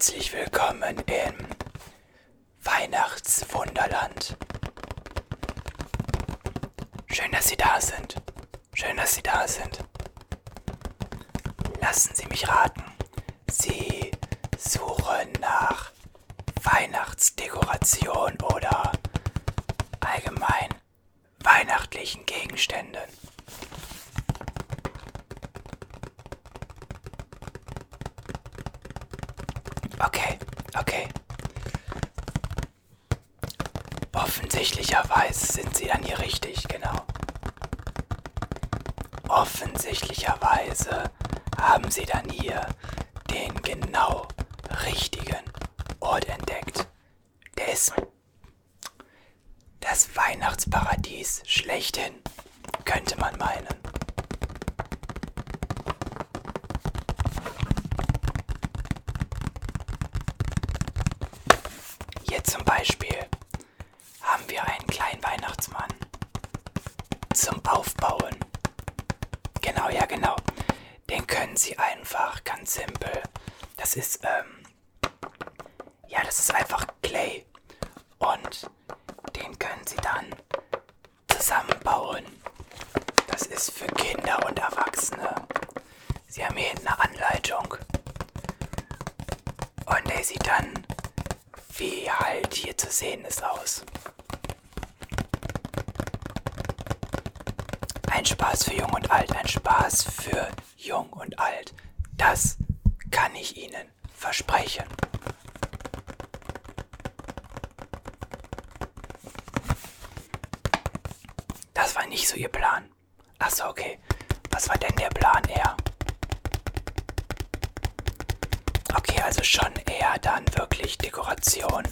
Herzlich willkommen im Weihnachtswunderland. Schön, dass Sie da sind. Schön, dass Sie da sind. Lassen Sie mich raten. Sie suchen nach Weihnachtsdekoration oder allgemein weihnachtlichen Gegenständen. Okay, okay. Offensichtlicherweise sind Sie dann hier richtig, genau. Offensichtlicherweise haben Sie dann hier den genau richtigen Ort entdeckt. Der ist das Weihnachtsparadies schlechthin, könnte man meinen. Hier zum Beispiel haben wir einen kleinen Weihnachtsmann zum Aufbauen. Genau, ja genau. Den können Sie einfach ganz simpel. Das ist, ähm, ja, das ist einfach Clay. Und können Sie dann zusammenbauen. Das ist für Kinder und Erwachsene. Sie haben hier eine Anleitung. Und der sieht dann, wie halt hier zu sehen ist, aus. Ein Spaß für Jung und Alt, ein Spaß für Jung und Alt. Das kann ich Ihnen versprechen. Das war nicht so Ihr Plan. Achso, okay. Was war denn der Plan eher? Okay, also schon eher dann wirklich Dekoration.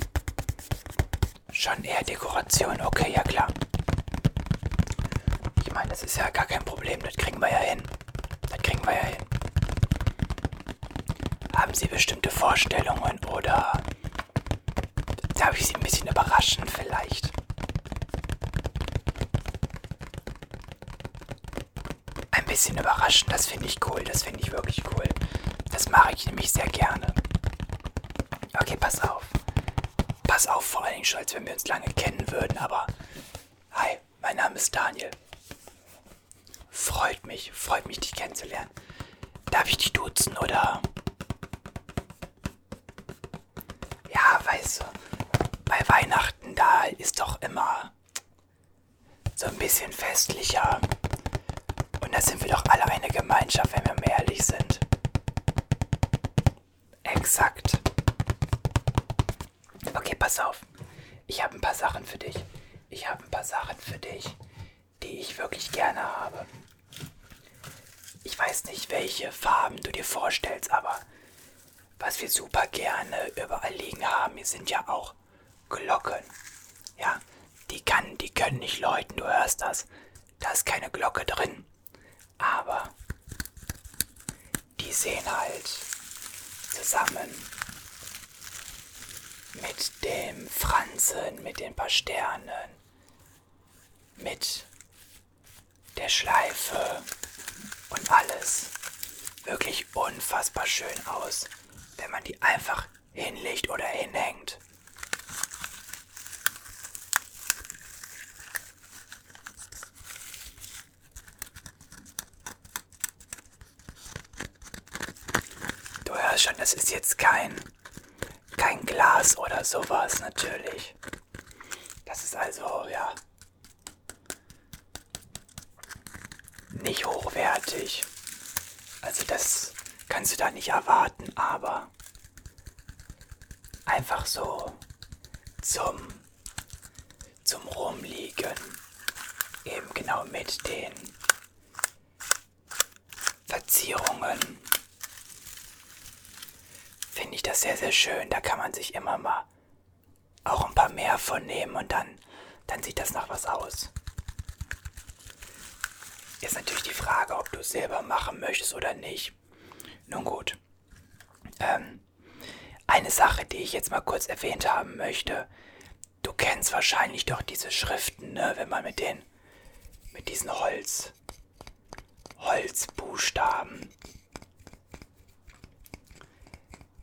Schon eher Dekoration, okay, ja klar. Ich meine, das ist ja gar kein Problem, das kriegen wir ja hin. Das kriegen wir ja hin. Haben Sie bestimmte Vorstellungen oder darf ich Sie ein bisschen überraschen vielleicht? Ein bisschen überraschen, das finde ich cool, das finde ich wirklich cool. Das mache ich nämlich sehr gerne. Okay, pass auf. Pass auf, vor allen Dingen schon, als wenn wir uns lange kennen würden, aber hi, mein Name ist Daniel. Freut mich, freut mich, dich kennenzulernen. Darf ich dich duzen oder? Ja, weißt du, bei Weihnachten, da ist doch immer so ein bisschen festlicher. Da sind wir doch alle eine Gemeinschaft, wenn wir mal ehrlich sind. Exakt. Okay, pass auf. Ich habe ein paar Sachen für dich. Ich habe ein paar Sachen für dich, die ich wirklich gerne habe. Ich weiß nicht, welche Farben du dir vorstellst, aber was wir super gerne überall liegen haben, hier sind ja auch Glocken. Ja, die kann, die können nicht läuten, du hörst das. Da ist keine Glocke drin. Aber die sehen halt zusammen mit dem Franzen, mit den paar Sternen, mit der Schleife und alles wirklich unfassbar schön aus, wenn man die einfach hinlegt oder hinhängt. Schon, das ist jetzt kein, kein Glas oder sowas natürlich. Das ist also, ja, nicht hochwertig. Also das kannst du da nicht erwarten, aber einfach so zum, zum Rumliegen. Eben genau mit den Verzierungen. Ich das sehr, sehr schön. Da kann man sich immer mal auch ein paar mehr von nehmen und dann, dann sieht das nach was aus. Ist natürlich die Frage, ob du es selber machen möchtest oder nicht. Nun gut. Ähm, eine Sache, die ich jetzt mal kurz erwähnt haben möchte. Du kennst wahrscheinlich doch diese Schriften, ne? Wenn man mit den, mit diesen Holz, Holzbuchstaben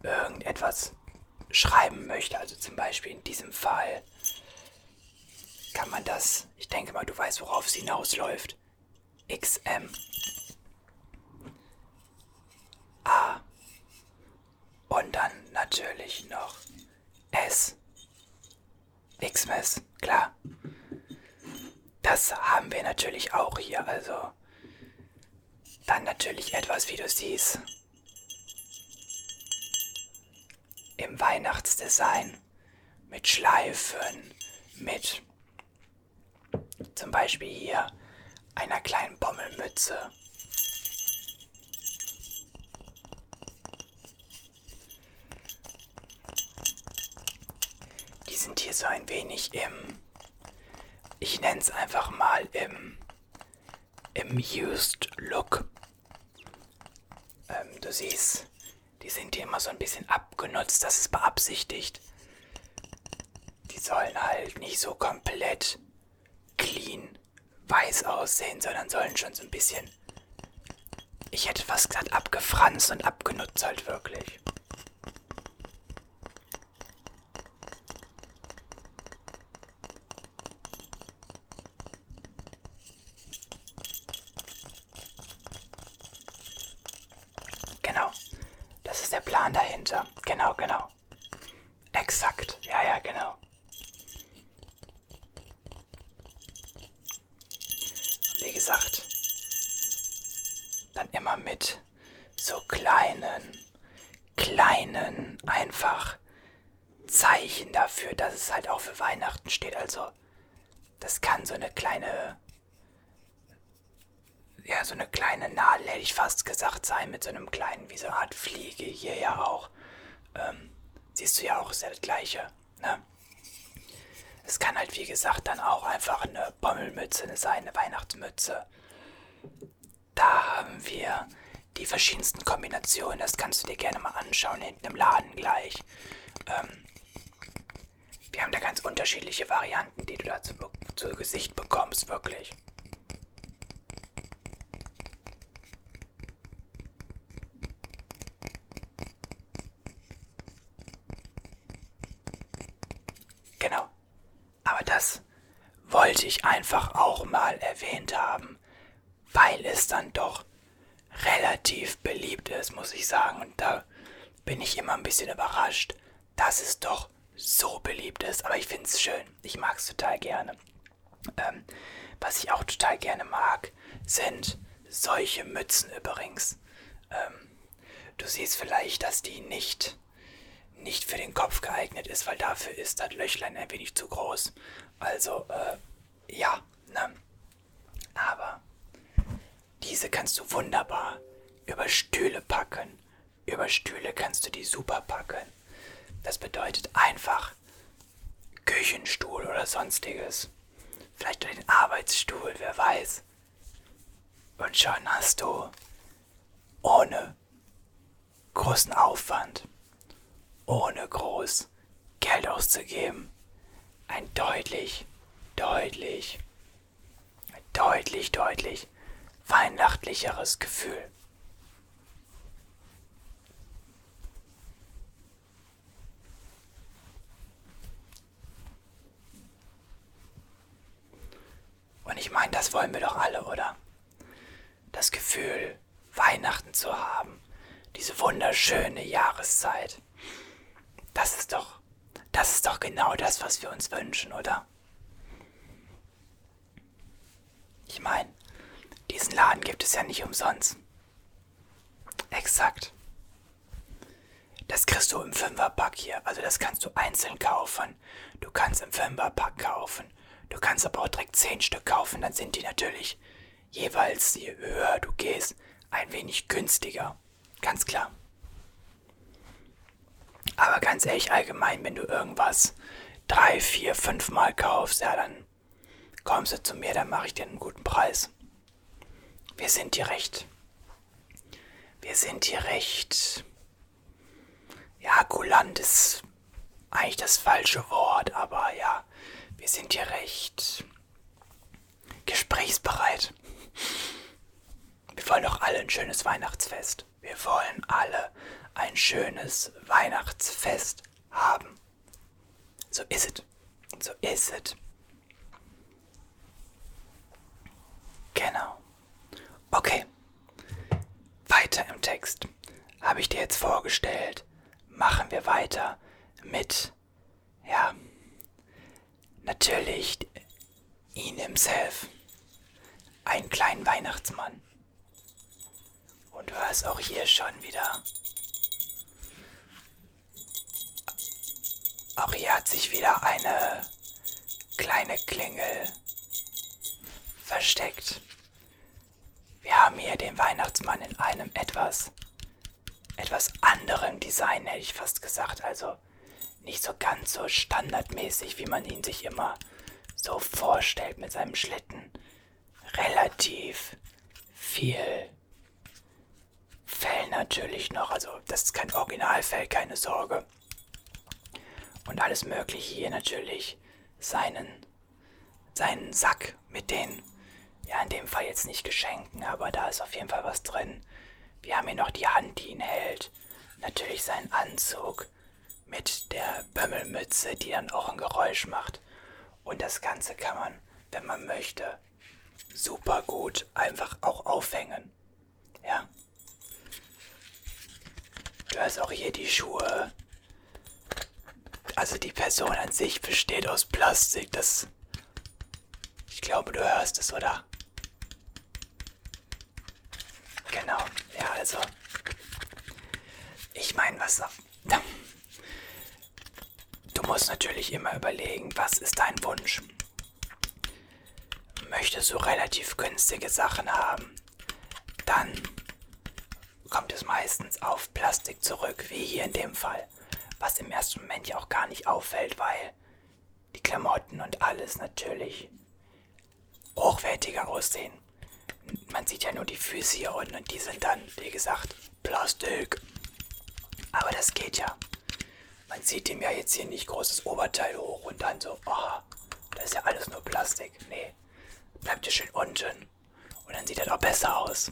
irgendetwas schreiben möchte, also zum Beispiel in diesem Fall, kann man das, ich denke mal, du weißt, worauf es hinausläuft, XM A. Und dann natürlich noch S. Xmas, klar. Das haben wir natürlich auch hier, also dann natürlich etwas, wie du siehst, im Weihnachtsdesign mit Schleifen, mit zum Beispiel hier einer kleinen Bommelmütze. Die sind hier so ein wenig im, ich nenne es einfach mal im, Used Look. Ähm, du siehst, die sind hier immer so ein bisschen abgenutzt, das ist beabsichtigt. Die sollen halt nicht so komplett clean weiß aussehen, sondern sollen schon so ein bisschen, ich hätte fast gesagt, abgefranst und abgenutzt halt wirklich. Genau. Das ist der Plan dahinter. Genau. Exakt. Ja, ja, genau. Wie gesagt, dann immer mit so kleinen, kleinen, einfach Zeichen dafür, dass es halt auch für Weihnachten steht. Also, das kann so eine kleine ja, so eine kleine Nadel, hätte ich fast gesagt, sein, mit so einem kleinen, wie so eine Art Fliege hier ja auch. Ähm, siehst du ja auch, ist ja das gleiche, ne? Es kann halt, wie gesagt, dann auch einfach eine Bommelmütze sein, eine Weihnachtsmütze. Da haben wir die verschiedensten Kombinationen, das kannst du dir gerne mal anschauen, hinten im Laden gleich. Ähm, wir haben da ganz unterschiedliche Varianten, die du da zu, zu Gesicht bekommst, wirklich. Genau. Aber das wollte ich einfach auch mal erwähnt haben, weil es dann doch relativ beliebt ist, muss ich sagen. Und da bin ich immer ein bisschen überrascht, dass es doch so beliebt ist. Aber ich finde es schön. Ich mag es total gerne. Ähm, was ich auch total gerne mag, sind solche Mützen übrigens. Ähm, du siehst vielleicht, dass die nicht nicht für den Kopf geeignet ist, weil dafür ist das Löchlein ein wenig zu groß. Also, äh, ja, ne? Aber diese kannst du wunderbar über Stühle packen. Über Stühle kannst du die super packen. Das bedeutet einfach Küchenstuhl oder sonstiges. Vielleicht den Arbeitsstuhl, wer weiß. Und schon hast du ohne großen Aufwand ohne groß Geld auszugeben, ein deutlich, deutlich, deutlich, deutlich weihnachtlicheres Gefühl. Und ich meine, das wollen wir doch alle, oder? Das Gefühl, Weihnachten zu haben, diese wunderschöne Jahreszeit. Das ist doch, das ist doch genau das, was wir uns wünschen, oder? Ich meine, diesen Laden gibt es ja nicht umsonst. Exakt. Das kriegst du im Fünferpack hier. Also das kannst du einzeln kaufen. Du kannst im Fünferpack kaufen. Du kannst aber auch direkt 10 Stück kaufen. Dann sind die natürlich jeweils, je höher du gehst, ein wenig günstiger. Ganz klar. Aber ganz ehrlich, allgemein, wenn du irgendwas drei, vier, fünf Mal kaufst, ja, dann kommst du zu mir, dann mache ich dir einen guten Preis. Wir sind hier recht. Wir sind hier recht. Ja, kulant ist eigentlich das falsche Wort, aber ja, wir sind hier recht gesprächsbereit. Wir wollen doch alle ein schönes Weihnachtsfest. Wir wollen alle ein schönes Weihnachtsfest haben. So ist es. So ist es. Genau. Okay. Weiter im Text. Habe ich dir jetzt vorgestellt. Machen wir weiter mit, ja, natürlich ihn himself. Einen kleinen Weihnachtsmann. Und du hast auch hier schon wieder. Auch hier hat sich wieder eine kleine Klingel versteckt. Wir haben hier den Weihnachtsmann in einem etwas, etwas anderem Design, hätte ich fast gesagt. Also nicht so ganz so standardmäßig, wie man ihn sich immer so vorstellt mit seinem Schlitten. Relativ viel Fell natürlich noch. Also das ist kein Originalfell, keine Sorge. Und alles mögliche hier natürlich. Seinen, seinen Sack mit den, ja in dem Fall jetzt nicht Geschenken, aber da ist auf jeden Fall was drin. Wir haben hier noch die Hand, die ihn hält. Natürlich seinen Anzug mit der Bömmelmütze, die dann auch ein Geräusch macht. Und das Ganze kann man, wenn man möchte, super gut einfach auch aufhängen. Ja. Du hast auch hier die Schuhe. Also die Person an sich besteht aus Plastik. Das. Ich glaube, du hörst es, oder? Genau. Ja, also. Ich meine, was. Du musst natürlich immer überlegen, was ist dein Wunsch? Möchtest du relativ günstige Sachen haben? Dann kommt es meistens auf Plastik zurück, wie hier in dem Fall. Was im ersten Moment ja auch gar nicht auffällt, weil die Klamotten und alles natürlich hochwertiger aussehen. Man sieht ja nur die Füße hier unten und die sind dann, wie gesagt, Plastik. Aber das geht ja. Man sieht ihm ja jetzt hier nicht großes Oberteil hoch und dann so, oh, das ist ja alles nur Plastik. Nee, bleibt ja schön unten. Und dann sieht er doch besser aus.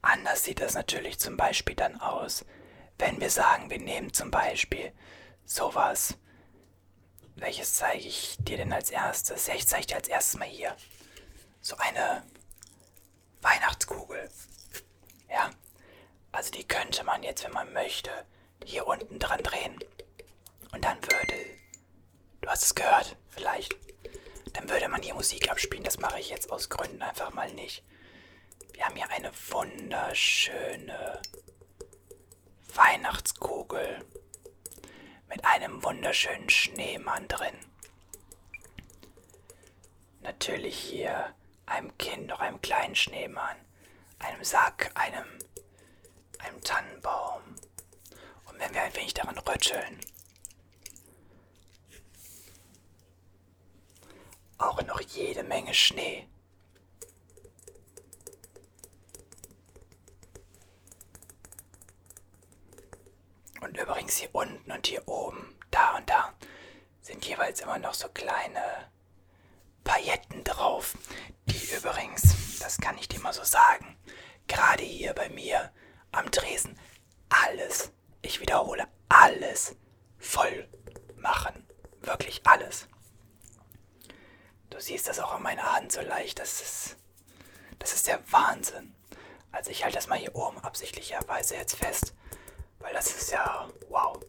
Anders sieht das natürlich zum Beispiel dann aus, wenn wir sagen, wir nehmen zum Beispiel sowas welches zeige ich dir denn als erstes? Ja, ich zeige dir als erstes mal hier. So eine Weihnachtskugel. Ja. Also die könnte man jetzt, wenn man möchte, hier unten dran drehen. Und dann würde. Du hast es gehört, vielleicht. Dann würde man hier Musik abspielen. Das mache ich jetzt aus Gründen einfach mal nicht. Wir haben hier eine wunderschöne Weihnachtskugel mit einem wunderschönen Schneemann drin. Natürlich hier einem Kind, noch einem kleinen Schneemann, einem Sack, einem, einem Tannenbaum. Und wenn wir ein wenig daran rütteln, auch noch jede Menge Schnee. Und übrigens hier unten und hier oben, da und da, sind jeweils immer noch so kleine Pailletten drauf, die übrigens, das kann ich dir mal so sagen, gerade hier bei mir am Dresen alles, ich wiederhole, alles voll machen. Wirklich alles. Du siehst das auch an meiner Hand so leicht, das ist, das ist der Wahnsinn. Also ich halte das mal hier oben absichtlicherweise jetzt fest. Weil das ist ja wow.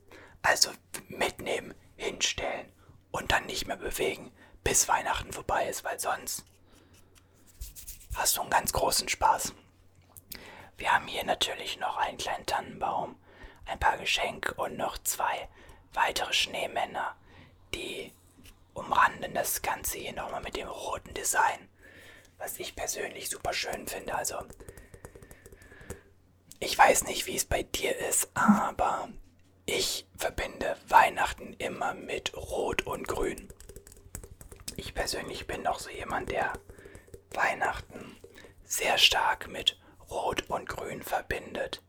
Also mitnehmen, hinstellen und dann nicht mehr bewegen, bis Weihnachten vorbei ist, weil sonst hast du einen ganz großen Spaß. Wir haben hier natürlich noch einen kleinen Tannenbaum, ein paar Geschenke und noch zwei weitere Schneemänner, die umranden das Ganze hier nochmal mit dem roten Design, was ich persönlich super schön finde. Also ich weiß nicht, wie es bei dir ist, aber ich verbinde Weihnachten immer mit Rot und Grün. Ich persönlich bin doch so jemand, der Weihnachten sehr stark mit Rot und Grün verbindet.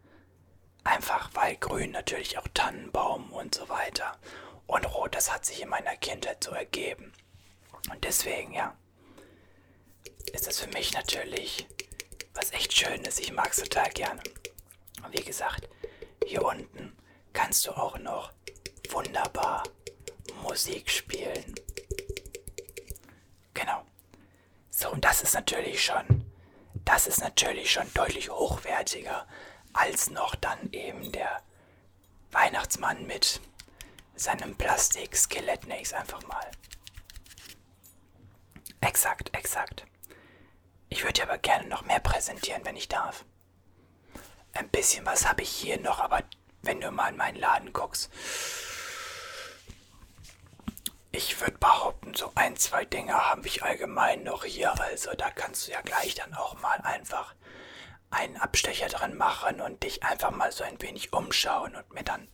Einfach weil Grün natürlich auch Tannenbaum und so weiter Und Rot, das hat sich in meiner Kindheit so ergeben. Und deswegen, ja, ist das für mich natürlich was echt Schönes. Ich mag es total gerne. Und wie gesagt, hier unten kannst du auch noch wunderbar Musik spielen. Genau. So, und das ist natürlich schon, das ist natürlich schon deutlich hochwertiger als noch dann eben der Weihnachtsmann mit seinem Plastik-Skelett, nenne ich einfach mal. Exakt, exakt. Ich würde dir aber gerne noch mehr präsentieren, wenn ich darf. Ein bisschen was habe ich hier noch, aber wenn du mal in meinen Laden guckst, ich würde behaupten, so ein, zwei Dinge habe ich allgemein noch hier. Also da kannst du ja gleich dann auch mal einfach einen Abstecher drin machen und dich einfach mal so ein wenig umschauen und mir dann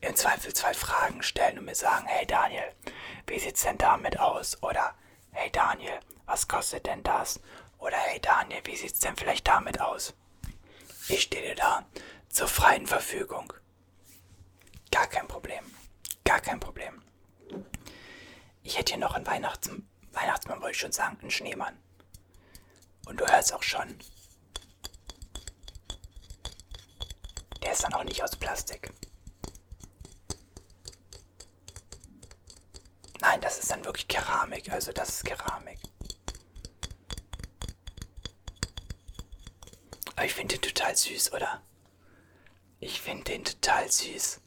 im Zweifel zwei Fragen stellen und mir sagen, hey Daniel, wie sieht's denn damit aus? Oder hey Daniel, was kostet denn das? Oder hey Daniel, wie sieht's denn vielleicht damit aus? Ich stehe dir da zur freien Verfügung. Gar kein Problem. Gar kein Problem. Ich hätte hier noch einen Weihnachts Weihnachtsmann, wollte ich schon sagen, einen Schneemann. Und du hörst auch schon. Der ist dann auch nicht aus Plastik. Nein, das ist dann wirklich Keramik. Also das ist Keramik. Ich finde den total süß, oder? Ich finde den total süß.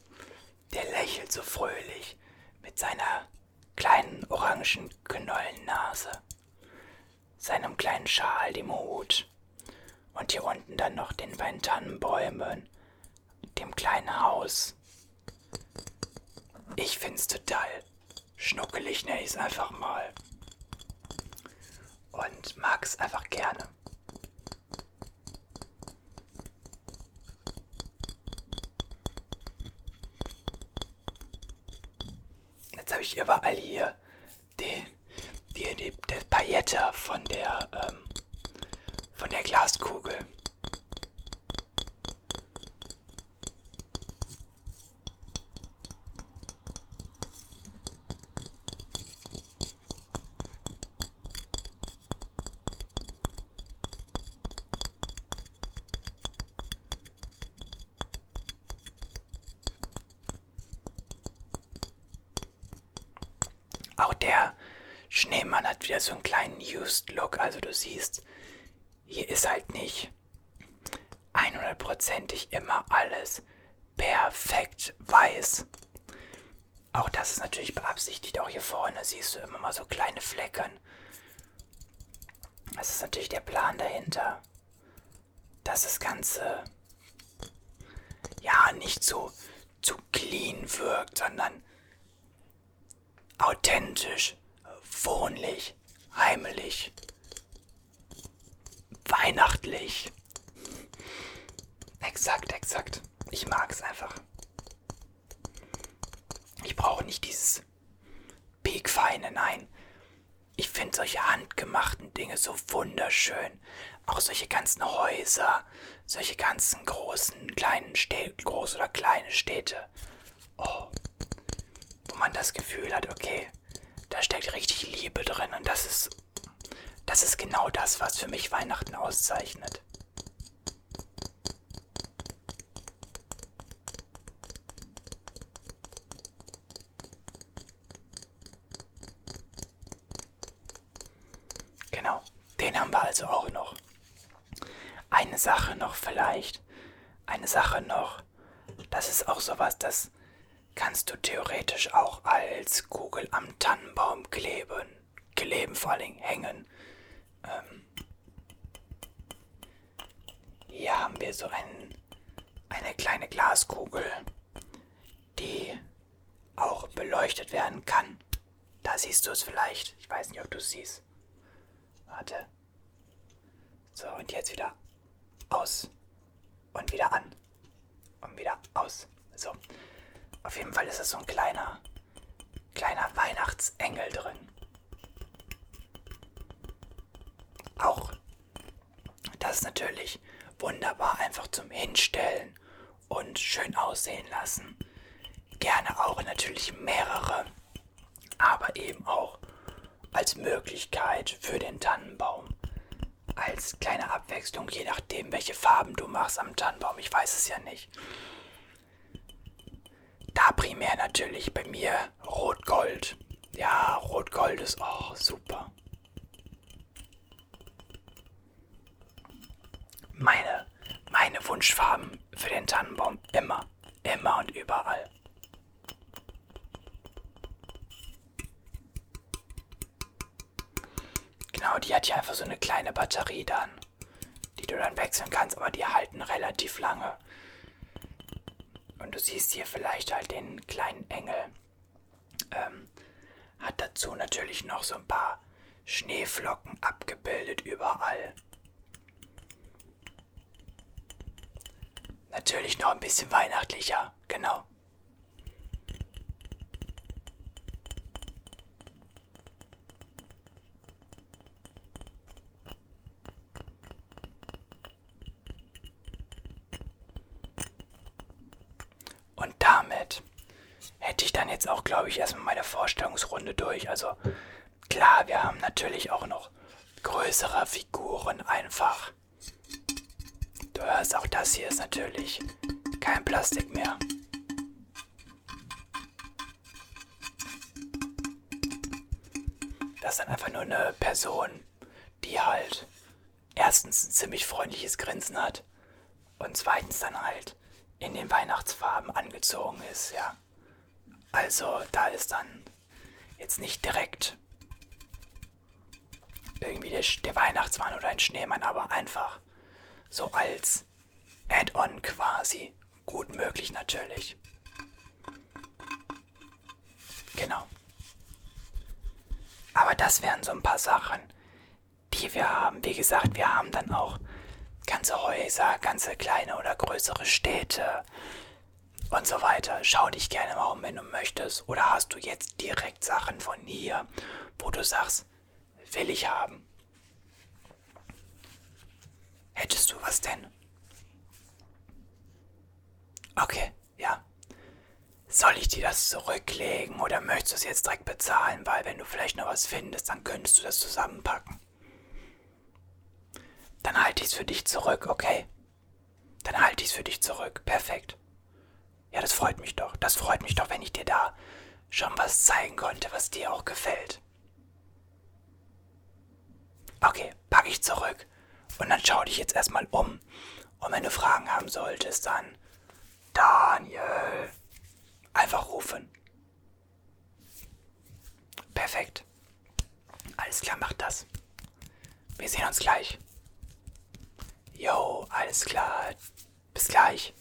Der lächelt so fröhlich mit seiner kleinen orangen Knollennase, seinem kleinen Schal, dem Hut und hier unten dann noch den beiden Tannenbäumen, dem kleinen Haus. Ich find's total schnuckelig, nenne ich's einfach mal. Und mag's einfach gerne. Ich überall hier die, die, die, die Paillette von der, ähm, von der Glaskugel. Auch der Schneemann hat wieder so einen kleinen Used Look. Also du siehst, hier ist halt nicht 100%ig immer alles perfekt weiß. Auch das ist natürlich beabsichtigt. Auch hier vorne siehst du immer mal so kleine Flecken. Das ist natürlich der Plan dahinter, dass das Ganze ja nicht so zu clean wirkt, sondern authentisch, wohnlich, heimelig, weihnachtlich. Exakt, exakt. Ich mag es einfach. Ich brauche nicht dieses Piekfeine, nein. Ich finde solche handgemachten Dinge so wunderschön. Auch solche ganzen Häuser, solche ganzen großen, kleinen Städte, groß oder kleine Städte. Oh, wo man das Gefühl hat, okay, da steckt richtig Liebe drin und das ist, das ist genau das, was für mich Weihnachten auszeichnet. Genau, den haben wir also auch noch. Eine Sache noch vielleicht, eine Sache noch, das ist auch sowas, das kannst du theoretisch auch als Kugel am Tannenbaum kleben. Kleben vor allem hängen. Ähm, hier haben wir so ein, eine kleine Glaskugel, die auch beleuchtet werden kann. Da siehst du es vielleicht. Ich weiß nicht, ob du es siehst. Warte. So, und jetzt wieder aus. Und wieder an. Und wieder aus. So. Auf jeden Fall ist es so ein kleiner, kleiner Weihnachtsengel drin. Auch das ist natürlich wunderbar einfach zum Hinstellen und schön aussehen lassen. gerne auch natürlich mehrere, aber eben auch als Möglichkeit für den Tannenbaum. Als kleine Abwechslung, je nachdem, welche Farben du machst am Tannenbaum. Ich weiß es ja nicht. Primär natürlich bei mir Rot-Gold. Ja, Rot-Gold ist auch super. Meine, meine Wunschfarben für den Tannenbaum immer, immer und überall. Genau, die hat ja einfach so eine kleine Batterie dann, die du dann wechseln kannst, aber die halten relativ lange. Du siehst hier vielleicht halt den kleinen Engel. Ähm, hat dazu natürlich noch so ein paar Schneeflocken abgebildet überall. Natürlich noch ein bisschen weihnachtlicher, genau. Und damit hätte ich dann jetzt auch, glaube ich, erstmal meine Vorstellungsrunde durch. Also klar, wir haben natürlich auch noch größere Figuren einfach. Du hörst, auch das hier ist natürlich kein Plastik mehr. Das ist dann einfach nur eine Person, die halt erstens ein ziemlich freundliches Grinsen hat und zweitens dann halt in den Weihnachtsfarben angezogen ist, ja. Also da ist dann jetzt nicht direkt irgendwie der, der Weihnachtsmann oder ein Schneemann, aber einfach so als Add-on quasi. Gut möglich natürlich. Genau. Aber das wären so ein paar Sachen, die wir haben. Wie gesagt, wir haben dann auch ganze Häuser, ganze kleine oder größere Städte und so weiter. Schau dich gerne mal um, wenn du möchtest. Oder hast du jetzt direkt Sachen von hier, wo du sagst, will ich haben? Hättest du was denn? Okay, ja. Soll ich dir das zurücklegen oder möchtest du es jetzt direkt bezahlen? Weil wenn du vielleicht noch was findest, dann könntest du das zusammenpacken. Dann halte ich es für dich zurück, okay? Dann halte ich es für dich zurück. Perfekt. Ja, das freut mich doch. Das freut mich doch, wenn ich dir da schon was zeigen konnte, was dir auch gefällt. Okay, packe ich zurück. Und dann schau dich jetzt erstmal um. Und wenn du Fragen haben solltest, dann Daniel. Einfach rufen. Perfekt. Alles klar, mach das. Wir sehen uns gleich. Jo, alles klar. Bis gleich.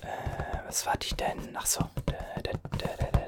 Äh, was warte ich denn? Ach so. Da, da, da,